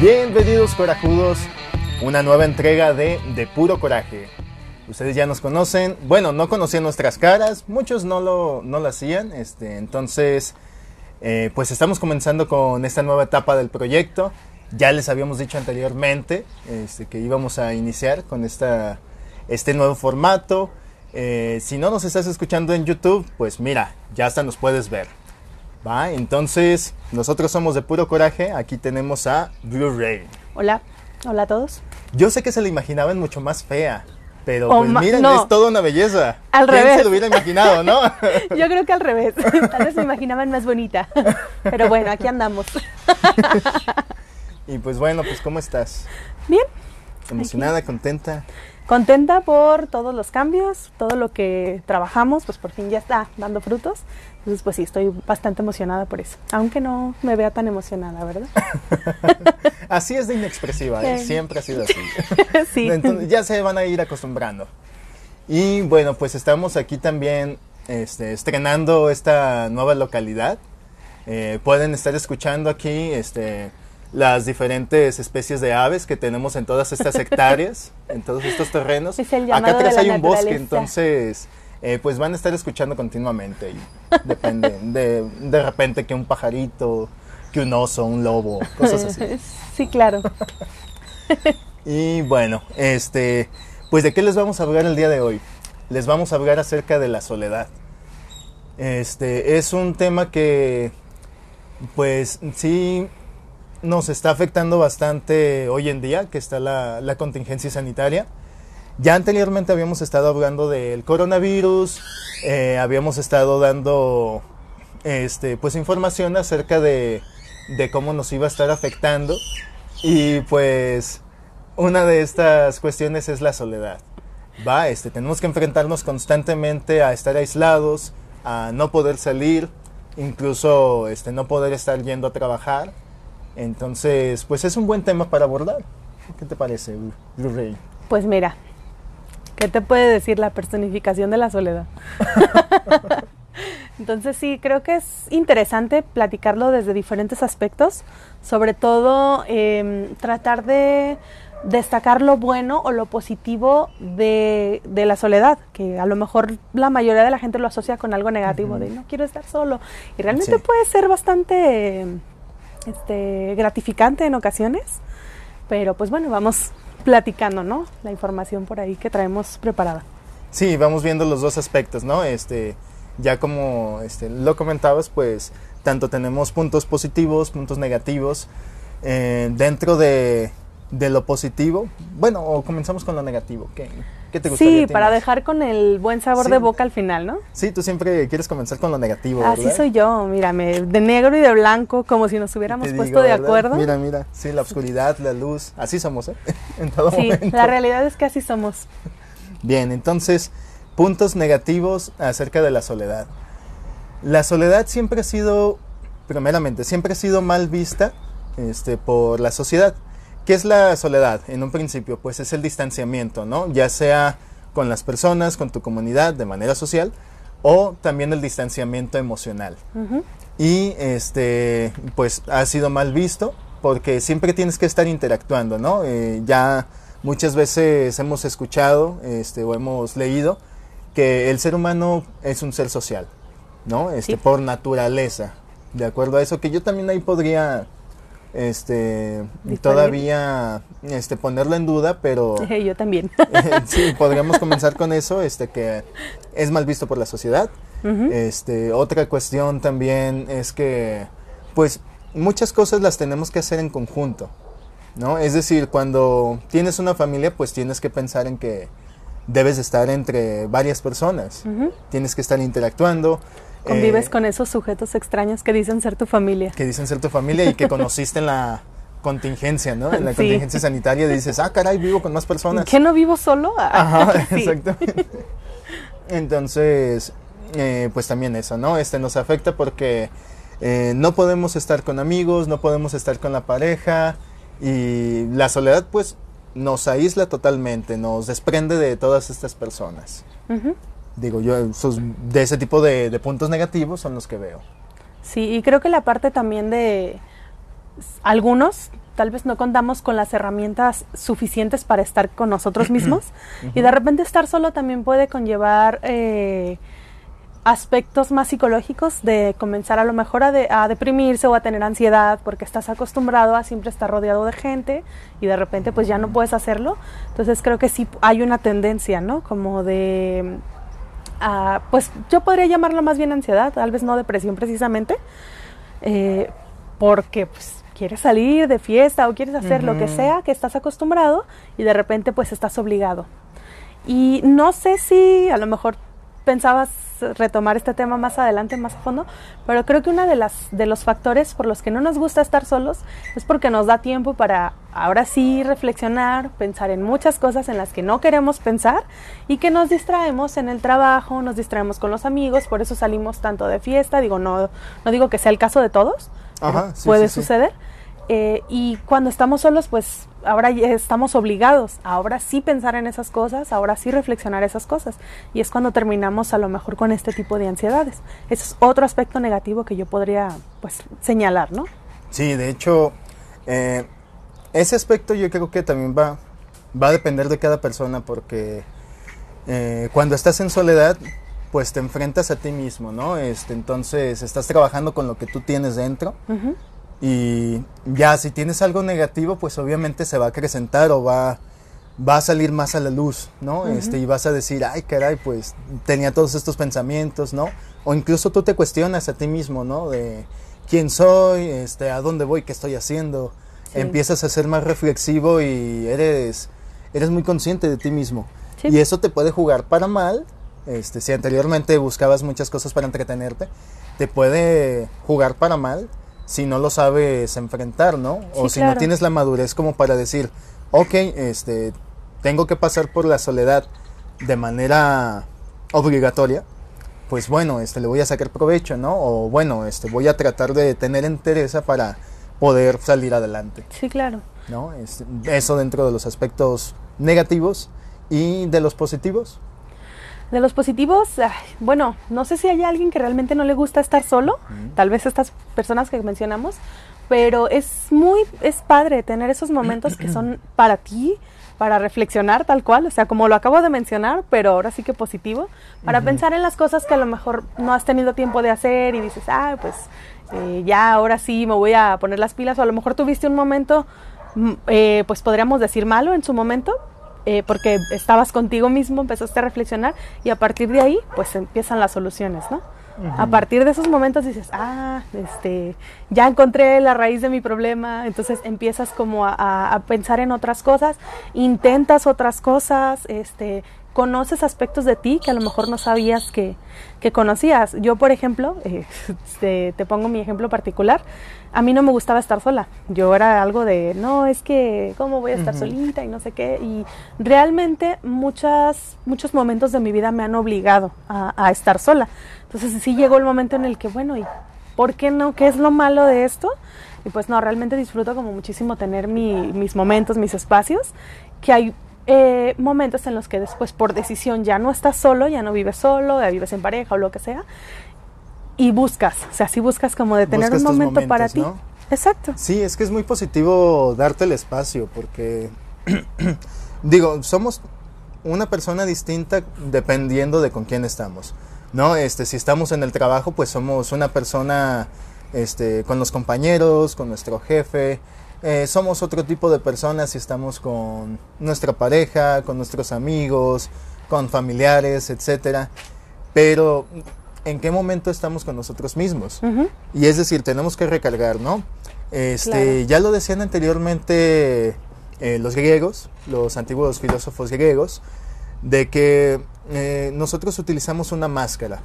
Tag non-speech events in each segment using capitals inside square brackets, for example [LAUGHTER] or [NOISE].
Bienvenidos corajudos, una nueva entrega de De Puro Coraje. Ustedes ya nos conocen, bueno, no conocían nuestras caras, muchos no lo, no lo hacían, este, entonces eh, pues estamos comenzando con esta nueva etapa del proyecto. Ya les habíamos dicho anteriormente este, que íbamos a iniciar con esta, este nuevo formato. Eh, si no nos estás escuchando en YouTube, pues mira, ya hasta nos puedes ver. ¿Va? Entonces, nosotros somos de puro coraje. Aquí tenemos a Blu-ray. Hola, hola a todos. Yo sé que se la imaginaban mucho más fea, pero O pues miren, no. es toda una belleza. Al ¿Quién revés. se lo hubiera imaginado, no? [LAUGHS] Yo creo que al revés. [LAUGHS] Tal vez me imaginaban más bonita. Pero bueno, aquí andamos. [LAUGHS] y pues bueno, pues ¿cómo estás? Bien, ¿Emocionada, contenta? contenta por todos los cambios, todo lo que trabajamos, pues por fin ya está dando frutos. Entonces, pues sí, estoy bastante emocionada por eso. Aunque no me vea tan emocionada, ¿verdad? [LAUGHS] Así es de inexpresiva, ¿eh? Siempre ha sido así. [LAUGHS] sí. Entonces, ya se van a ir acostumbrando. Y bueno, pues estamos aquí también este, estrenando esta nueva localidad. Eh, pueden estar escuchando aquí este, las diferentes especies de aves que tenemos en todas estas [LAUGHS] hectáreas, en todos estos terrenos. Es el Acá atrás hay un bosque, naturaleza. entonces eh, pues van a estar escuchando continuamente. Y depende, de, de repente que un pajarito, que un oso, un lobo, cosas así. [LAUGHS] Sí, claro. Y bueno, este, pues de qué les vamos a hablar el día de hoy. Les vamos a hablar acerca de la soledad. Este, es un tema que, pues sí, nos está afectando bastante hoy en día, que está la, la contingencia sanitaria. Ya anteriormente habíamos estado hablando del coronavirus, eh, habíamos estado dando, este, pues información acerca de, de cómo nos iba a estar afectando y pues una de estas cuestiones es la soledad. Va, este, tenemos que enfrentarnos constantemente a estar aislados, a no poder salir, incluso este, no poder estar yendo a trabajar. Entonces, pues es un buen tema para abordar. ¿Qué te parece, Blu-ray? Pues mira, ¿qué te puede decir la personificación de la soledad? [LAUGHS] Entonces sí, creo que es interesante platicarlo desde diferentes aspectos, sobre todo em, tratar de destacar lo bueno o lo positivo de, de la soledad, que a lo mejor la mayoría de la gente lo asocia con algo negativo, de no quiero estar solo, y realmente Sí. puede ser bastante este, gratificante en ocasiones, pero pues bueno, vamos platicando, ¿no? La información por ahí que traemos preparada. Sí, vamos viendo los dos aspectos, ¿no? Este, ya como este, lo comentabas, pues tanto tenemos puntos positivos, puntos negativos. Eh, dentro de, de lo positivo, bueno, o comenzamos con lo negativo. ¿Qué, qué te gustaría? Sí, para dejar con el buen sabor Sí. de boca al final, ¿no? Sí, tú siempre quieres comenzar con lo negativo, Así ¿verdad? soy yo, mírame, de negro y de blanco, como si nos hubiéramos puesto digo, de ¿verdad? acuerdo. Mira, mira, sí, la oscuridad, la luz, así somos, ¿eh? [LAUGHS] en todo sí, momento. la realidad es que así somos. Bien, entonces, puntos negativos acerca de la soledad. La soledad siempre ha sido, primeramente, siempre ha sido mal vista este, por la sociedad. ¿Qué es la soledad? En un principio, pues es el distanciamiento, ¿no? Ya sea con las personas, con tu comunidad, de manera social, o también el distanciamiento emocional. Y este, pues ha sido mal visto porque siempre tienes que estar interactuando, ¿no? Eh, ya muchas veces hemos escuchado este, o hemos leído que el ser humano es un ser social, ¿no? Este, Sí. Por naturaleza. De acuerdo a eso, que yo también ahí podría este, todavía este, ponerlo en duda, pero [LAUGHS] yo también. [LAUGHS] sí, podríamos comenzar con eso, este, que es mal visto por la sociedad. Este, otra cuestión también es que, pues, muchas cosas las tenemos que hacer en conjunto, ¿no? Es decir, cuando tienes una familia, pues tienes que pensar en que debes de estar entre varias personas, tienes que estar interactuando. Convives eh, con esos sujetos extraños que dicen ser tu familia. que dicen ser tu familia y que [LAUGHS] conociste en la contingencia, ¿no? En la Sí. contingencia sanitaria dices, ah, caray, vivo con más personas. ¿Qué no vivo solo? Ajá, [LAUGHS] Sí. exactamente. [LAUGHS] Entonces, eh, pues también eso, ¿no? Este nos afecta porque eh, no podemos estar con amigos, no podemos estar con la pareja y la soledad pues nos aísla totalmente, nos desprende de todas estas personas. Digo, yo de ese tipo de, de puntos negativos son los que veo. Sí, y creo que la parte también de, algunos tal vez no contamos con las herramientas suficientes para estar con nosotros mismos [COUGHS] y de repente estar solo también puede conllevar eh, aspectos más psicológicos de comenzar a lo mejor a, a, deprimirse o a tener ansiedad porque estás acostumbrado a siempre estar rodeado de gente y de repente pues ya no puedes hacerlo. Entonces creo que sí hay una tendencia, ¿no? Como de, uh, pues yo podría llamarlo más bien ansiedad, tal vez no depresión precisamente, eh, porque pues quieres salir de fiesta o quieres hacer uh -huh. lo que sea que estás acostumbrado y de repente pues estás obligado. Y no sé si a lo mejor pensabas retomar este tema más adelante, más a fondo, pero creo que uno de, las, de los factores por los que no nos gusta estar solos es porque nos da tiempo para ahora sí reflexionar, pensar en muchas cosas en las que no queremos pensar y que nos distraemos en el trabajo, nos distraemos con los amigos, por eso salimos tanto de fiesta, digo, no, no digo que sea el caso de todos, Ajá, sí, puede sí, sí. Eh, y cuando estamos solos, pues ahora ya estamos obligados, a ahora sí pensar en esas cosas, ahora sí reflexionar esas cosas. Y es cuando terminamos a lo mejor con este tipo de ansiedades. Ese es otro aspecto negativo que yo podría pues señalar, ¿no? Sí, de hecho, eh, ese aspecto yo creo que también va, va a depender de cada persona porque eh, cuando estás en soledad, pues te enfrentas a ti mismo, ¿no? Este, entonces estás trabajando con lo que tú tienes dentro. Uh -huh. Y ya si tienes algo negativo, pues obviamente se va a acrecentar o va, va a salir más a la luz, ¿no? Uh -huh. este, y vas a decir, ay, caray, pues tenía todos estos pensamientos, ¿no? O incluso tú te cuestionas a ti mismo, ¿no? De quién soy, este, a dónde voy, qué estoy haciendo. Sí. Empiezas a ser más reflexivo y eres, eres muy consciente de ti mismo. Sí. Y eso te puede jugar para mal. Este, si anteriormente buscabas muchas cosas para entretenerte, te puede jugar para mal si no lo sabes enfrentar, ¿no? Sí, o si claro. no tienes la madurez como para decir, ok, este, tengo que pasar por la soledad de manera obligatoria, pues bueno, este, le voy a sacar provecho, ¿no? O bueno, este, voy a tratar de tener entereza para poder salir adelante. Sí, claro. ¿No? Este, eso dentro de los aspectos negativos y de los positivos. De los positivos, ay, bueno, no sé si hay alguien que realmente no le gusta estar solo, mm. tal vez estas personas que mencionamos, pero es muy, es padre tener esos momentos que son [CLEARS THROAT] para ti, para reflexionar tal cual, o sea, como lo acabo de mencionar, pero ahora sí que positivo, para uh -huh. pensar en las cosas que a lo mejor no has tenido tiempo de hacer y dices, ah, pues eh, ya ahora sí me voy a poner las pilas, o a lo mejor tuviste un momento, eh, pues podríamos decir malo en su momento, eh, porque estabas contigo mismo, empezaste a reflexionar y a partir de ahí pues empiezan las soluciones, ¿no? Uh -huh. A partir de esos momentos dices, ah, este, ya encontré la raíz de mi problema, entonces empiezas como a, a pensar en otras cosas, intentas otras cosas, este, conoces aspectos de ti que a lo mejor no sabías que, que conocías. Yo, por ejemplo, [LAUGHS] eh, te, te, pongo mi ejemplo particular, a mí no me gustaba estar sola. Yo era algo de, no, es que, ¿cómo voy a estar uh -huh. solita y no sé qué? Y realmente muchas, muchos momentos de mi vida me han obligado a, a estar sola. Entonces sí llegó el momento en el que, bueno, ¿y por qué no? ¿Qué es lo malo de esto? Y pues no, realmente disfruto como muchísimo tener mi, mis momentos, mis espacios, que hay eh, momentos en los que después por decisión ya no estás solo, ya no vives solo, ya vives en pareja o lo que sea, y buscas, o sea, sí buscas como de tener buscas un momento momentos, para ti. ¿no? Exacto. Sí, es que es muy positivo darte el espacio, porque, [CLEARS THROAT] digo, somos una persona distinta dependiendo de con quién estamos, ¿no? Este, si estamos en el trabajo, pues somos una persona este, con los compañeros, con nuestro jefe, eh, somos otro tipo de personas si estamos con nuestra pareja, con nuestros amigos, con familiares, etcétera. Pero ¿en qué momento estamos con nosotros mismos? Uh -huh. Y es decir, tenemos que recargar, ¿no? Este, claro. ya lo decían anteriormente eh, los griegos, los antiguos filósofos griegos, de que eh, nosotros utilizamos una máscara.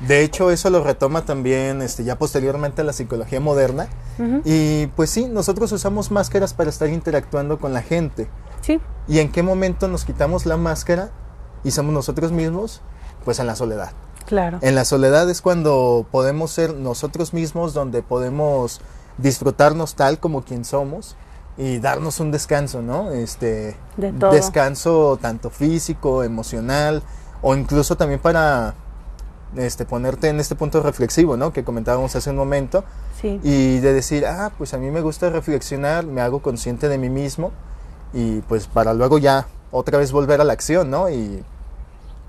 De hecho, eso lo retoma también este, ya posteriormente la psicología moderna. Uh -huh. Y pues sí, nosotros usamos máscaras para estar interactuando con la gente. Sí. ¿Y en qué momento nos quitamos la máscara y somos nosotros mismos? Pues en la soledad. Claro. En la soledad es cuando podemos ser nosotros mismos, donde podemos disfrutarnos tal como quien somos y darnos un descanso, ¿no? Este de todo. descanso tanto físico, emocional o incluso también para este, ponerte en este punto reflexivo, ¿no? Que comentábamos hace un momento. Sí. Y de decir, ah, pues a mí me gusta reflexionar, me hago consciente de mí mismo y pues para luego ya otra vez volver a la acción, ¿no? Y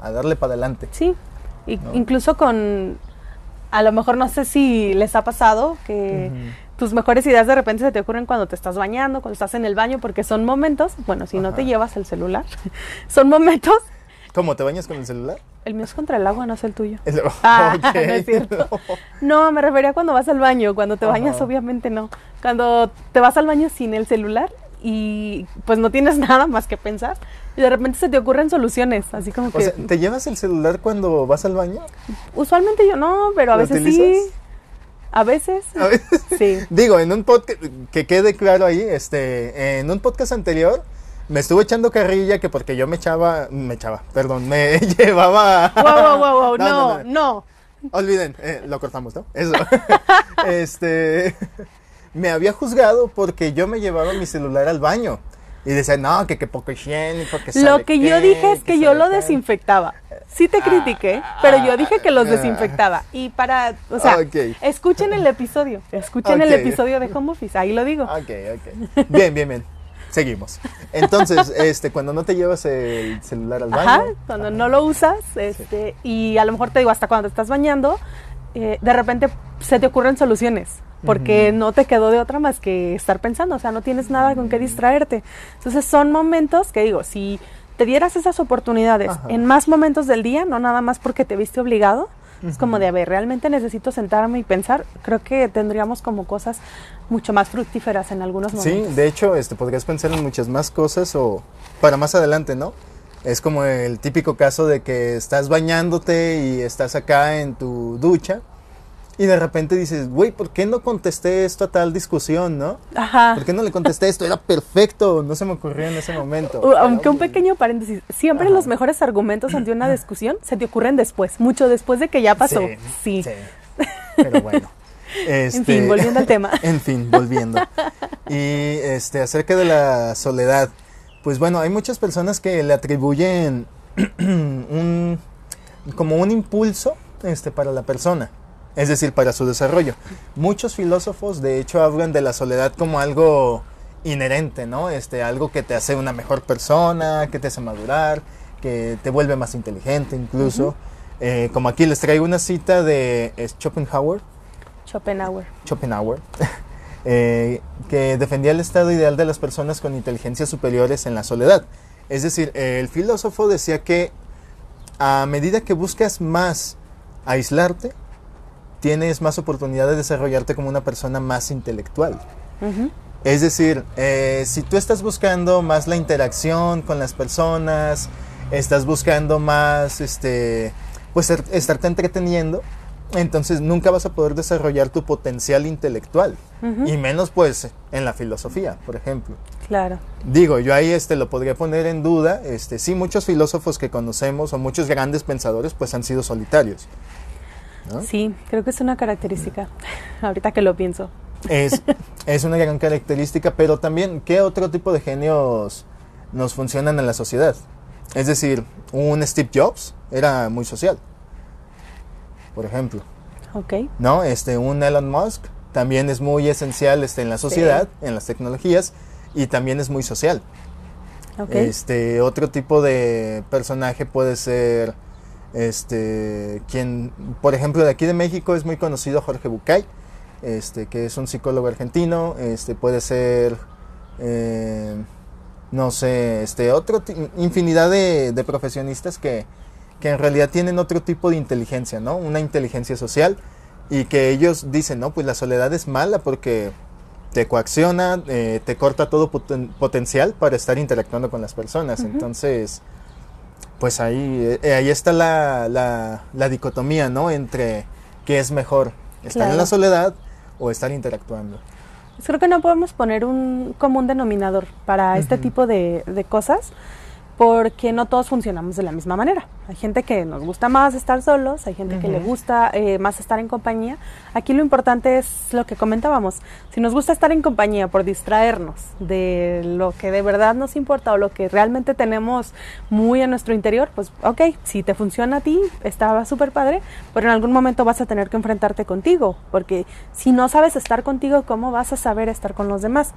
a darle para adelante. Sí, y incluso con, a lo mejor no sé si les ha pasado que tus mejores ideas de repente se te ocurren cuando te estás bañando, cuando estás en el baño, porque son momentos, bueno, si no te llevas el celular, [LAUGHS] son momentos ¿Cómo? ¿Te bañas con el celular? El mío es contra el agua, no es el tuyo. El- [LAUGHS] [LAUGHS] Ah, [LAUGHS] no es cierto. No, me refería cuando vas al baño. Cuando te bañas, Ajá. obviamente no. Cuando te vas al baño sin el celular y pues no tienes nada más que pensar y de repente se te ocurren soluciones, así como O que sea, ¿te llevas el celular cuando vas al baño? usualmente yo no, pero a ¿Lo veces sí. A veces. A veces. Sí. Digo, en un podcast, que quede claro ahí, este, en un podcast anterior me estuvo echando carrilla que porque yo me echaba, me echaba, perdón, me [LAUGHS] llevaba... Wow, wow, wow, wow, no, no. Olviden, eh, lo cortamos, ¿no? Eso. [LAUGHS] este, [LAUGHS] me había juzgado porque yo me llevaba mi celular al baño. Y decía, no, que, que poco higiénico, que sabe Lo que yo dije es que yo lo qué". desinfectaba. Sí te critiqué, pero yo dije que los ah. desinfectaba. Y para, o sea, Ok. escuchen el episodio, escuchen el episodio de Home Office, ahí lo digo. Ok, ok. Bien, bien, bien. Seguimos. Entonces, [LAUGHS] este, cuando no te llevas el celular al baño. Ajá, cuando no lo usas, este, y a lo mejor te digo, hasta cuando te estás bañando, eh, de repente se te ocurren soluciones, porque no te quedó de otra más que estar pensando, o sea, no tienes nada con qué distraerte. Entonces son momentos que digo, si te dieras esas oportunidades Ajá. en más momentos del día, no nada más porque te viste obligado, es como de, a ver, realmente necesito sentarme y pensar, creo que tendríamos como cosas mucho más fructíferas en algunos Sí, momentos. de hecho, este, podrías pensar en muchas más cosas o para más adelante, ¿no? Es como el típico caso de que estás bañándote y estás acá en tu ducha y de repente dices, güey, ¿por qué no contesté esto a tal discusión, no? Ajá. ¿Por qué no le contesté esto? Era perfecto, no se me ocurrió en ese momento. Uh, Aunque un pequeño paréntesis, siempre Ajá. los mejores argumentos ante una discusión se te ocurren después, mucho después de que ya pasó. Sí. sí, Pero bueno. [LAUGHS] En fin, volviendo al tema. [LAUGHS] En fin, volviendo. Y este, acerca de la soledad, pues bueno, hay muchas personas que le atribuyen [CLEARS THROAT] un, como un impulso este, para la persona, es decir, para su desarrollo. Muchos filósofos, de hecho, hablan de la soledad como algo inherente, ¿no? Este, algo que te hace una mejor persona, que te hace madurar, que te vuelve más inteligente incluso. Eh, como aquí les traigo una cita de Schopenhauer, Schopenhauer. Schopenhauer, [LAUGHS] eh, que defendía el estado ideal de las personas con inteligencias superiores en la soledad. Es decir, el filósofo decía que a medida que buscas más aislarte, tienes más oportunidad de desarrollarte como una persona más intelectual. Es decir, eh, si tú estás buscando más la interacción con las personas, estás buscando más, este, pues estarte entreteniendo, entonces nunca vas a poder desarrollar tu potencial intelectual y menos pues en la filosofía, por ejemplo. Claro. Digo, yo ahí este lo podría poner en duda, este sí muchos filósofos que conocemos o muchos grandes pensadores pues han sido solitarios. ¿No? Sí, creo que es una característica. [LAUGHS] Ahorita que lo pienso. Es, [LAUGHS] es una gran característica, pero también, ¿qué otro tipo de genios nos funcionan en la sociedad? Es decir, un Steve Jobs era muy social, por ejemplo, Ok. ¿no? Este, un Elon Musk también es muy esencial este, en la sociedad, en las tecnologías, y también es muy social. Ok. Este, otro tipo de personaje puede ser, este, quien, por ejemplo, de aquí de México es muy conocido Jorge Bucay, este, que es un psicólogo argentino, este, puede ser, eh, no sé, este, otro, infinidad de, de profesionistas que, que en realidad tienen otro tipo de inteligencia, ¿no? Una inteligencia social y que ellos dicen, no, pues la soledad es mala porque te coacciona, eh, te corta todo poten- potencial para estar interactuando con las personas. Entonces, pues ahí, eh, ahí está la, la, la dicotomía, ¿no? Entre qué es mejor, estar en la soledad o estar interactuando. Creo que no podemos poner un común denominador para este tipo de, de cosas, porque no todos funcionamos de la misma manera. Hay gente que nos gusta más estar solos, hay gente que le gusta eh, más estar en compañía. Aquí lo importante es lo que comentábamos. Si nos gusta estar en compañía por distraernos de lo que de verdad nos importa o lo que realmente tenemos muy en nuestro interior, pues ok, si te funciona a ti, estaba súper padre, pero en algún momento vas a tener que enfrentarte contigo, porque si no sabes estar contigo, ¿cómo vas a saber estar con los demás?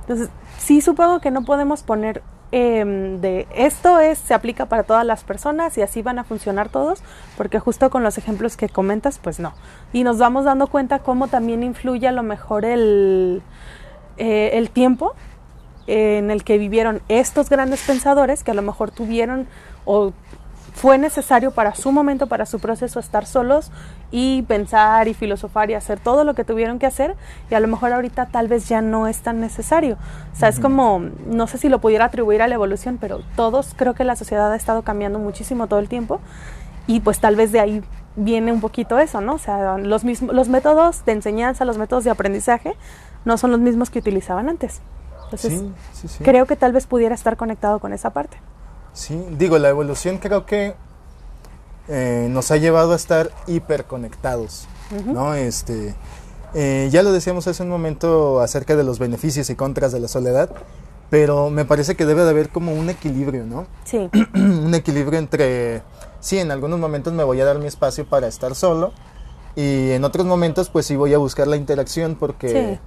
Entonces, sí supongo que no podemos poner Em, de esto es se aplica para todas las personas y así van a funcionar todos, porque justo con los ejemplos que comentas, pues no. Y nos vamos dando cuenta cómo también influye a lo mejor el, eh, el tiempo en el que vivieron estos grandes pensadores que a lo mejor tuvieron o fue necesario para su momento, para su proceso, estar solos y pensar y filosofar y hacer todo lo que tuvieron que hacer y a lo mejor ahorita tal vez ya no es tan necesario. O sea, es como, no sé si lo pudiera atribuir a la evolución, pero todos creo que la sociedad ha estado cambiando muchísimo todo el tiempo y pues tal vez de ahí viene un poquito eso, ¿no? O sea, los, mismos, los métodos de enseñanza, los métodos de aprendizaje no son los mismos que utilizaban antes. Entonces, creo que tal vez pudiera estar conectado con esa parte. Sí, digo, la evolución creo que eh, nos ha llevado a estar hiperconectados, ¿no? Este, eh, ya lo decíamos hace un momento acerca de los beneficios y contras de la soledad, pero me parece que debe de haber como un equilibrio, ¿no? Sí. [CLEARS THROAT] un equilibrio entre, sí, en algunos momentos me voy a dar mi espacio para estar solo y en otros momentos pues sí voy a buscar la interacción porque,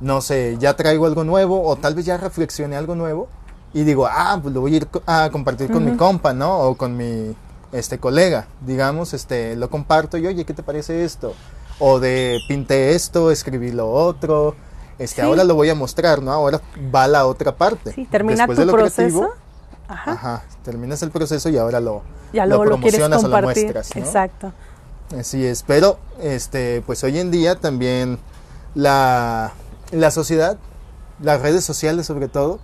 no sé, ya traigo algo nuevo o tal vez ya reflexioné algo nuevo y digo, ah, pues lo voy a ir a compartir con mi compa, ¿no? O con mi este colega, digamos, este lo comparto y oye, ¿qué te parece esto? O de pinté esto, escribí lo otro, este ahora lo voy a mostrar, ¿no? Ahora va la otra parte. Sí, termina tu proceso. ajá. ajá. terminas el proceso y ahora lo, ya lo, promocionas o lo muestras, Exacto. Así es, pero este pues hoy en día también la la sociedad, las redes sociales sobre todo,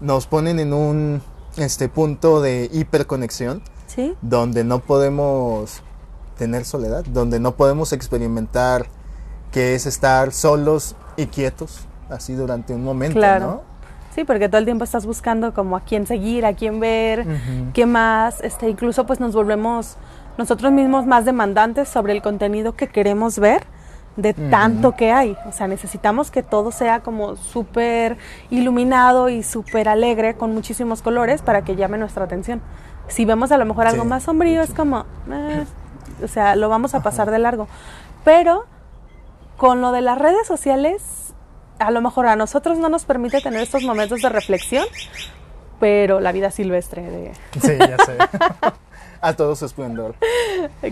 nos ponen en un este punto de hiperconexión, ¿Sí? donde no podemos tener soledad, donde no podemos experimentar qué es estar solos y quietos, así durante un momento, claro. Sí, porque todo el tiempo estás buscando como a quién seguir, a quién ver, qué más, este, incluso pues nos volvemos nosotros mismos más demandantes sobre el contenido que queremos ver de tanto que hay. O sea, necesitamos que todo sea como súper iluminado y súper alegre con muchísimos colores para que llame nuestra atención. Si vemos a lo mejor algo más sombrío, es como, eh, o sea, lo vamos a pasar de largo. Pero con lo de las redes sociales, a lo mejor a nosotros no nos permite tener estos momentos de reflexión, pero la vida silvestre de... Sí, ya sé. [LAUGHS] a todo su esplendor.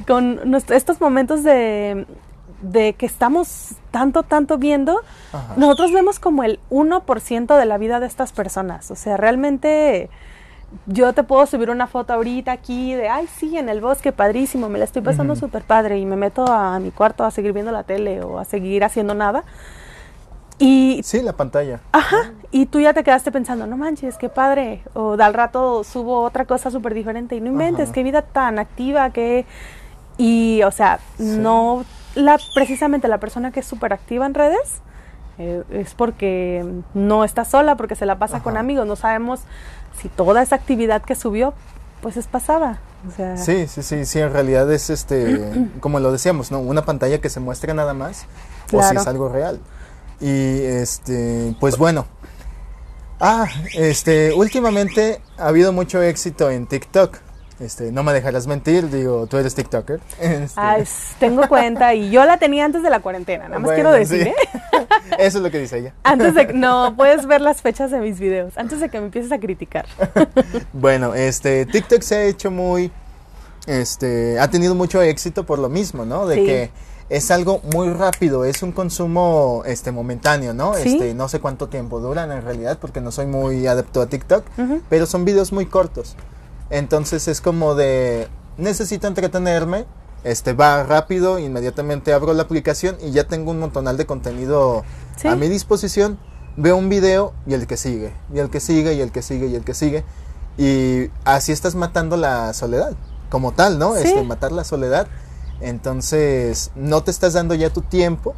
Con estos momentos de de que estamos tanto, tanto viendo, nosotros vemos como el 1% de la vida de estas personas. O sea, realmente yo te puedo subir una foto ahorita aquí de, ay, sí, en el bosque, padrísimo, me la estoy pasando súper padre y me meto a mi cuarto a seguir viendo la tele o a seguir haciendo nada. Y, sí, la pantalla. Ajá, y tú ya te quedaste pensando, no manches, qué padre. O al rato subo otra cosa súper diferente y no inventes, qué vida tan activa, que... Y, o sea, no la, precisamente la persona que es súper activa en redes eh, es porque no está sola, porque se la pasa con amigos. No sabemos si toda esa actividad que subió, pues es pasada. sí, sí, sí, sí, en realidad es este, [CLEARS THROAT] como lo decíamos, ¿no? Una pantalla que se muestra nada más, o si es algo real. Y este, pues bueno. Ah, este, últimamente ha habido mucho éxito en TikTok. Este, no me dejarás mentir, digo, tú eres TikToker. [LAUGHS] Este. tengo cuenta y yo la tenía antes de la cuarentena, nada más quiero decir, ¿eh? Eso es lo que dice ella. Antes de no puedes ver las fechas de mis videos, antes de que me empieces a criticar. [LAUGHS] bueno, este TikTok se ha hecho muy este ha tenido mucho éxito por lo mismo, ¿no? De que es algo muy rápido, es un consumo este momentáneo, ¿no? Este, no sé cuánto tiempo duran en realidad porque no soy muy adepto a TikTok, pero son videos muy cortos. Entonces es como de, necesito entretenerme, este va rápido, inmediatamente abro la aplicación y ya tengo un montonal de contenido a mi disposición. Veo un video y el que sigue, y el que sigue, y el que sigue, y el que sigue. Y así estás matando la soledad, como tal, ¿no? Este, matar la soledad. Entonces, no te estás dando ya tu tiempo,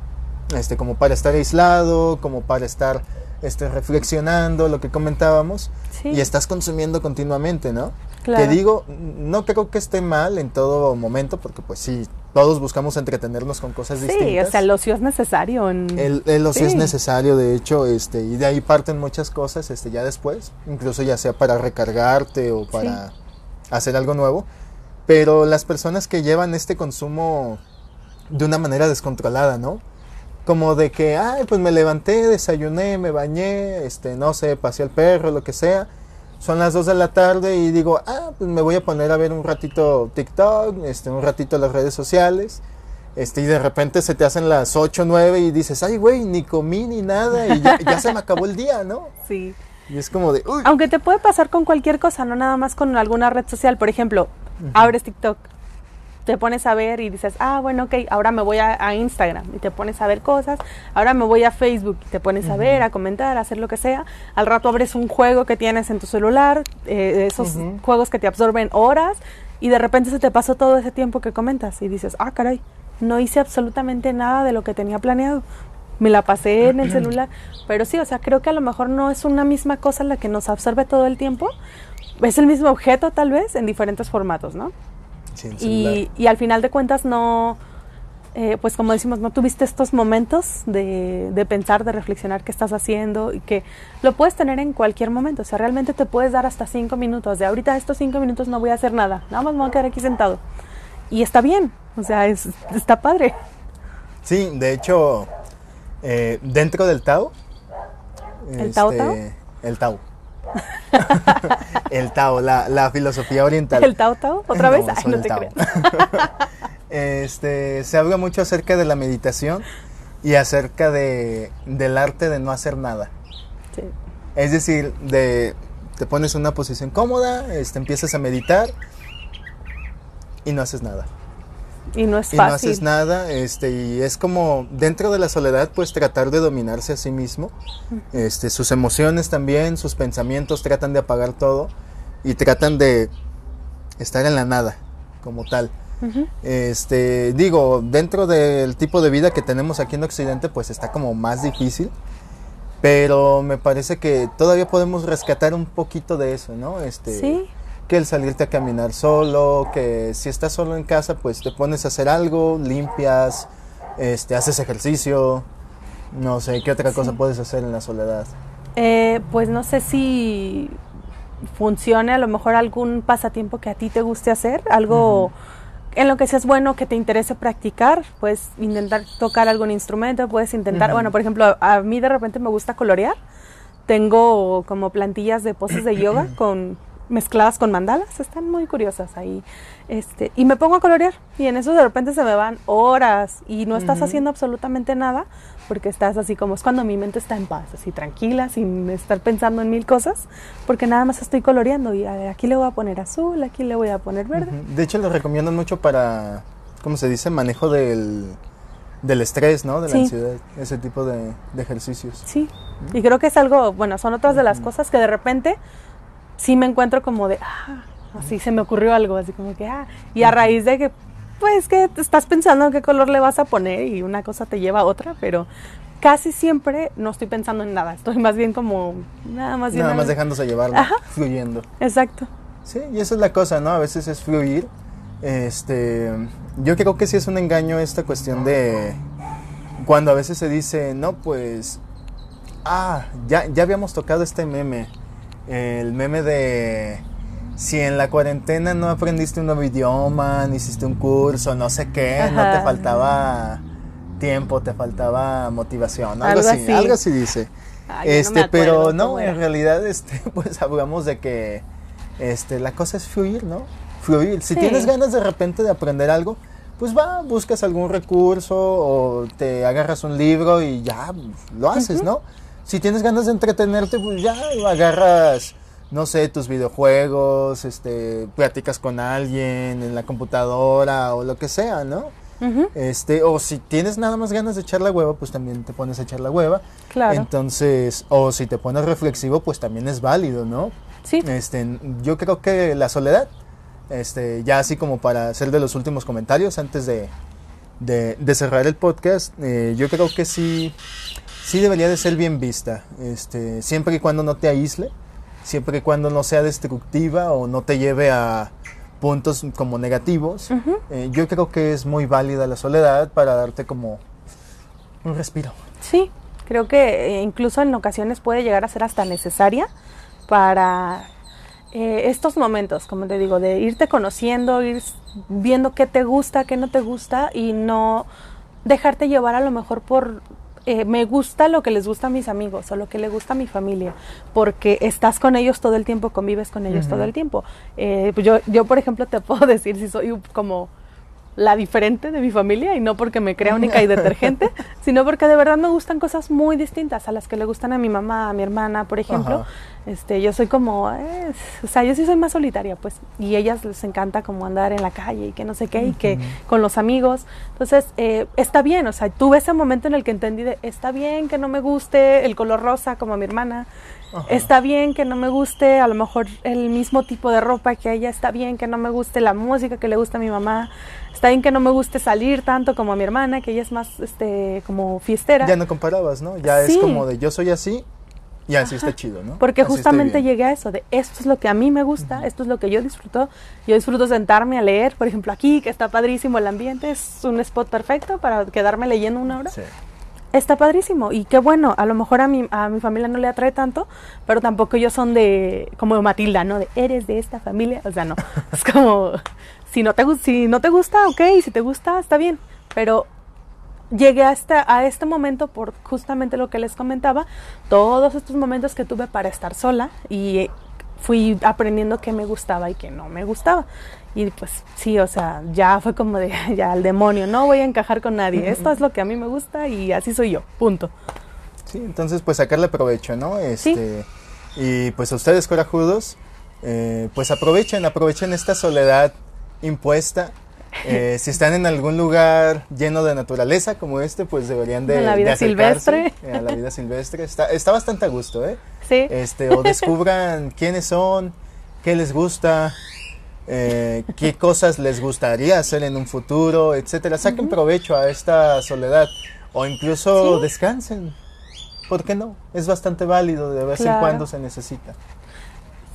este, como para estar aislado, como para estar este, reflexionando lo que comentábamos Sí. y estás consumiendo continuamente, ¿no? Claro. Que digo, no creo que esté mal en todo momento, porque pues sí, todos buscamos entretenernos con cosas Sí, distintas. o sea, el ocio es necesario. En... El, el ocio es Sí. necesario, de hecho, este, y de ahí parten muchas cosas, este, ya después, incluso ya sea para recargarte o para hacer algo nuevo. Pero las personas que llevan este consumo de una manera descontrolada, ¿no? Como de que, ay, pues me levanté, desayuné, me bañé, este, no sé, pasé al perro, lo que sea. Son las 2 de la tarde y digo, ah, pues me voy a poner a ver un ratito TikTok, este, un ratito las redes sociales. Este, y de repente se te hacen las 8, 9 y dices, ay, güey, ni comí ni nada y ya, ya se me acabó el día, ¿no? [LAUGHS] Sí. Y es como de, uy, Aunque te puede pasar con cualquier cosa, no nada más con alguna red social. Por ejemplo, abres TikTok, te pones a ver y dices, ah, bueno, ok, ahora me voy a, a Instagram y te pones a ver cosas. Ahora me voy a Facebook y te pones a ver, a comentar, a hacer lo que sea. Al rato abres un juego que tienes en tu celular, eh, esos juegos que te absorben horas y de repente se te pasó todo ese tiempo que comentas y dices, ah, caray, no hice absolutamente nada de lo que tenía planeado. Me la pasé en el celular. [CLEARS THROAT] Pero sí, o sea, creo que a lo mejor no es una misma cosa la que nos absorbe todo el tiempo. Es el mismo objeto tal vez en diferentes formatos, ¿no? Y, y al final de cuentas no, eh, pues como decimos, no tuviste estos momentos de, de pensar, de reflexionar qué estás haciendo y que lo puedes tener en cualquier momento. O sea, realmente te puedes dar hasta cinco minutos. De ahorita estos cinco minutos no voy a hacer nada, nada más me voy a quedar aquí sentado. Y está bien, o sea, es, está padre. Sí, de hecho, eh, dentro del Tao. ¿El Tao este, Tao? El Tao. [LAUGHS] el Tao, la, la filosofía oriental. ¿El Tao Tao? ¿Otra vez? No, Ay, te Tao. creas. [LAUGHS] este, se habla mucho acerca de la meditación y acerca de, del arte de no hacer nada. Sí. Es decir, de te pones en una posición cómoda, este, empiezas a meditar y no haces nada. Y no es y no fácil. haces nada, este, y es como dentro de la soledad, pues tratar de dominarse a sí mismo, este, sus emociones también, sus pensamientos, tratan de apagar todo y tratan de estar en la nada, como tal. Este, digo, dentro del tipo de vida que tenemos aquí en Occidente, pues está como más difícil. Pero me parece que todavía podemos rescatar un poquito de eso, ¿no? Este, Sí. Que el salirte a caminar solo, que si estás solo en casa, pues te pones a hacer algo, limpias, este, haces ejercicio, no sé, ¿qué otra cosa puedes hacer en la soledad? Eh, pues no sé si funcione a lo mejor algún pasatiempo que a ti te guste hacer, algo en lo que seas bueno, que te interese practicar, puedes intentar tocar algún instrumento, puedes intentar, Ujú. bueno, por ejemplo, a mí de repente me gusta colorear, tengo como plantillas de poses de yoga [CLEARS THROAT] con mezcladas con mandalas, están muy curiosas ahí. Este, y me pongo a colorear y en eso de repente se me van horas y no estás Ujú. haciendo absolutamente nada porque estás así como es cuando mi mente está en paz, así tranquila, sin estar pensando en mil cosas, porque nada más estoy coloreando y a ver, aquí le voy a poner azul, aquí le voy a poner verde. Ujú. De hecho, lo recomiendan mucho para, ¿cómo se dice? Manejo del, del estrés, ¿no? De la Sí. ansiedad, ese tipo de, de ejercicios. Sí, y creo que es algo, bueno, son otras de las cosas que de repente sí me encuentro como de, ah, así se me ocurrió algo, así como que, ah, y a raíz de que, pues que estás pensando en qué color le vas a poner y una cosa te lleva a otra, pero casi siempre no estoy pensando en nada, estoy más bien como, nada más. Nada más dejándose llevar, fluyendo. Exacto. Sí, y esa es la cosa, ¿no? A veces es fluir. Este, yo creo que sí es un engaño esta cuestión de cuando a veces se dice, no, pues, ah, ya, ya habíamos tocado este meme, el meme de si en la cuarentena no aprendiste un nuevo idioma, no hiciste un curso, no sé qué, no te faltaba tiempo, te faltaba motivación, algo, Algo así, así. algo así dice. Ay, yo no me este, pero no, en realidad, este, [LAUGHS] pues hablamos de que este, la cosa es fluir, ¿no? Fluir. Si Sí. tienes ganas de repente de aprender algo, pues va, buscas algún recurso o te agarras un libro y ya lo haces, ¿no? Si tienes ganas de entretenerte, pues ya agarras, no sé, tus videojuegos, este, platicas con alguien en la computadora o lo que sea, ¿no? Este, o si tienes nada más ganas de echar la hueva, pues también te pones a echar la hueva. Claro. Entonces, o si te pones reflexivo, pues también es válido, ¿no? sí, Este, yo creo que la soledad, este, ya así como para hacer de los últimos comentarios antes de, de, de cerrar el podcast, eh, yo creo que sí, sí debería de ser bien vista, este, siempre y cuando no te aísle, siempre y cuando no sea destructiva o no te lleve a puntos como negativos. Eh, yo creo que es muy válida la soledad para darte como un respiro. Sí, creo que eh, incluso en ocasiones puede llegar a ser hasta necesaria para eh, estos momentos, como te digo, de irte conociendo, ir viendo qué te gusta, qué no te gusta y no dejarte llevar a lo mejor por eh, me gusta lo que les gusta a mis amigos o lo que le gusta a mi familia, porque estás con ellos todo el tiempo, convives con ellos todo el tiempo. Eh, pues yo, yo, por ejemplo, te [LAUGHS] puedo decir si soy como la diferente de mi familia y no porque me crea única y detergente, [LAUGHS] sino porque de verdad me gustan cosas muy distintas a las que le gustan a mi mamá, a mi hermana, por ejemplo. Este, yo soy como, eh, o sea, yo sí soy más solitaria, pues, y a ellas les encanta como andar en la calle y que no sé qué, y que con los amigos. Entonces, eh, está bien, o sea, tuve ese momento en el que entendí de, está bien que no me guste el color rosa como a mi hermana, Está bien que no me guste a lo mejor el mismo tipo de ropa que a ella, está bien que no me guste la música que le gusta a mi mamá, está bien que no me guste salir tanto como a mi hermana, que ella es más este como fiestera. Ya no comparabas, ¿no? Ya es como de yo soy así y así está chido, ¿no? Porque justamente llegué a eso, de esto es lo que a mí me gusta, esto es lo que yo disfruto. Yo disfruto sentarme a leer, por ejemplo, aquí, que está padrísimo el ambiente, es un spot perfecto para quedarme leyendo una hora. Sí está padrísimo y qué bueno, a lo mejor a mi, a mi familia no le atrae tanto, pero tampoco ellos son de, como Matilda, ¿no? De, eres de esta familia, o sea, no, [LAUGHS] es como, si no te, si no te gusta, ok, si te gusta, está bien, pero llegué hasta a este momento por justamente lo que les comentaba, todos estos momentos que tuve para estar sola y fui aprendiendo qué me gustaba y qué no me gustaba. Y pues sí, o sea, ya fue como de, [LAUGHS] ya al demonio, no voy a encajar con nadie, esto es lo que a mí me gusta y así soy yo, punto. Sí, entonces pues sacarle provecho, ¿no? Este, Y pues a ustedes corajudos, eh, pues aprovechen, aprovechen esta soledad impuesta. Eh, [LAUGHS] si están en algún lugar lleno de naturaleza como este, pues deberían de, la vida silvestre. a la vida silvestre. Está, está bastante a gusto, ¿eh? Sí. Este, o descubran [LAUGHS] quiénes son, qué les gusta, eh, qué cosas les gustaría hacer en un futuro, etcétera. Saquen provecho a esta soledad o incluso descansen. ¿Por qué no? Es bastante válido, de vez en cuando se necesita.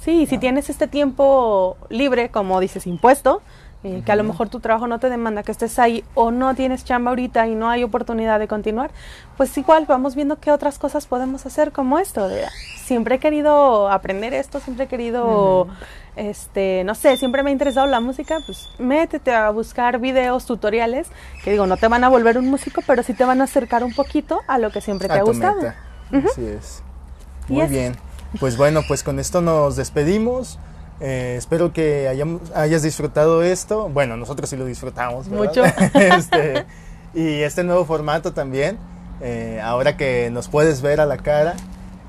Sí, si tienes este tiempo libre, como dices, impuesto, eh, que a lo mejor tu trabajo no te demanda que estés ahí o no tienes chamba ahorita y no hay oportunidad de continuar, pues igual vamos viendo qué otras cosas podemos hacer como esto. De, siempre he querido aprender esto, siempre he querido, este, no sé, siempre me ha interesado la música, pues métete a buscar videos, tutoriales, que digo, no te van a volver un músico, pero sí te van a acercar un poquito a lo que siempre te ha gustado. Así es. Muy bien. Pues bueno, pues con esto nos despedimos. Eh, espero que hayas disfrutado esto. Bueno, nosotros sí lo disfrutamos. Mucho. [LAUGHS] este, y este nuevo formato también. Eh, ahora que nos puedes ver a la cara.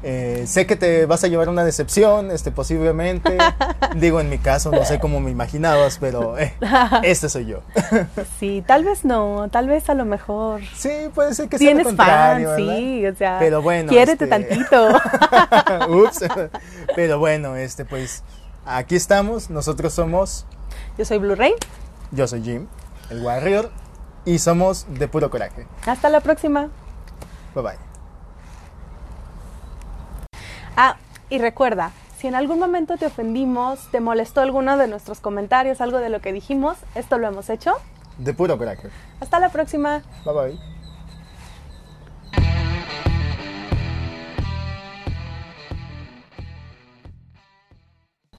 Eh, sé que te vas a llevar una decepción, este, posiblemente. [LAUGHS] Digo, en mi caso, no sé cómo me imaginabas, pero [LAUGHS] este soy yo. [LAUGHS] sí, tal vez no, tal vez a lo mejor. Sí, puede ser que sea lo contrario, fan, sí, o sea. Pero bueno. Quiérete este tantito. Ups. Pero bueno, este, pues Aquí estamos, nosotros somos... Yo soy Blu-ray. Yo soy Jim, el Warrior, y somos de puro coraje. Hasta la próxima. Bye bye. Ah, y recuerda, si en algún momento te ofendimos, te molestó alguno de nuestros comentarios, algo de lo que dijimos, esto lo hemos hecho. De puro coraje. Hasta la próxima. Bye bye.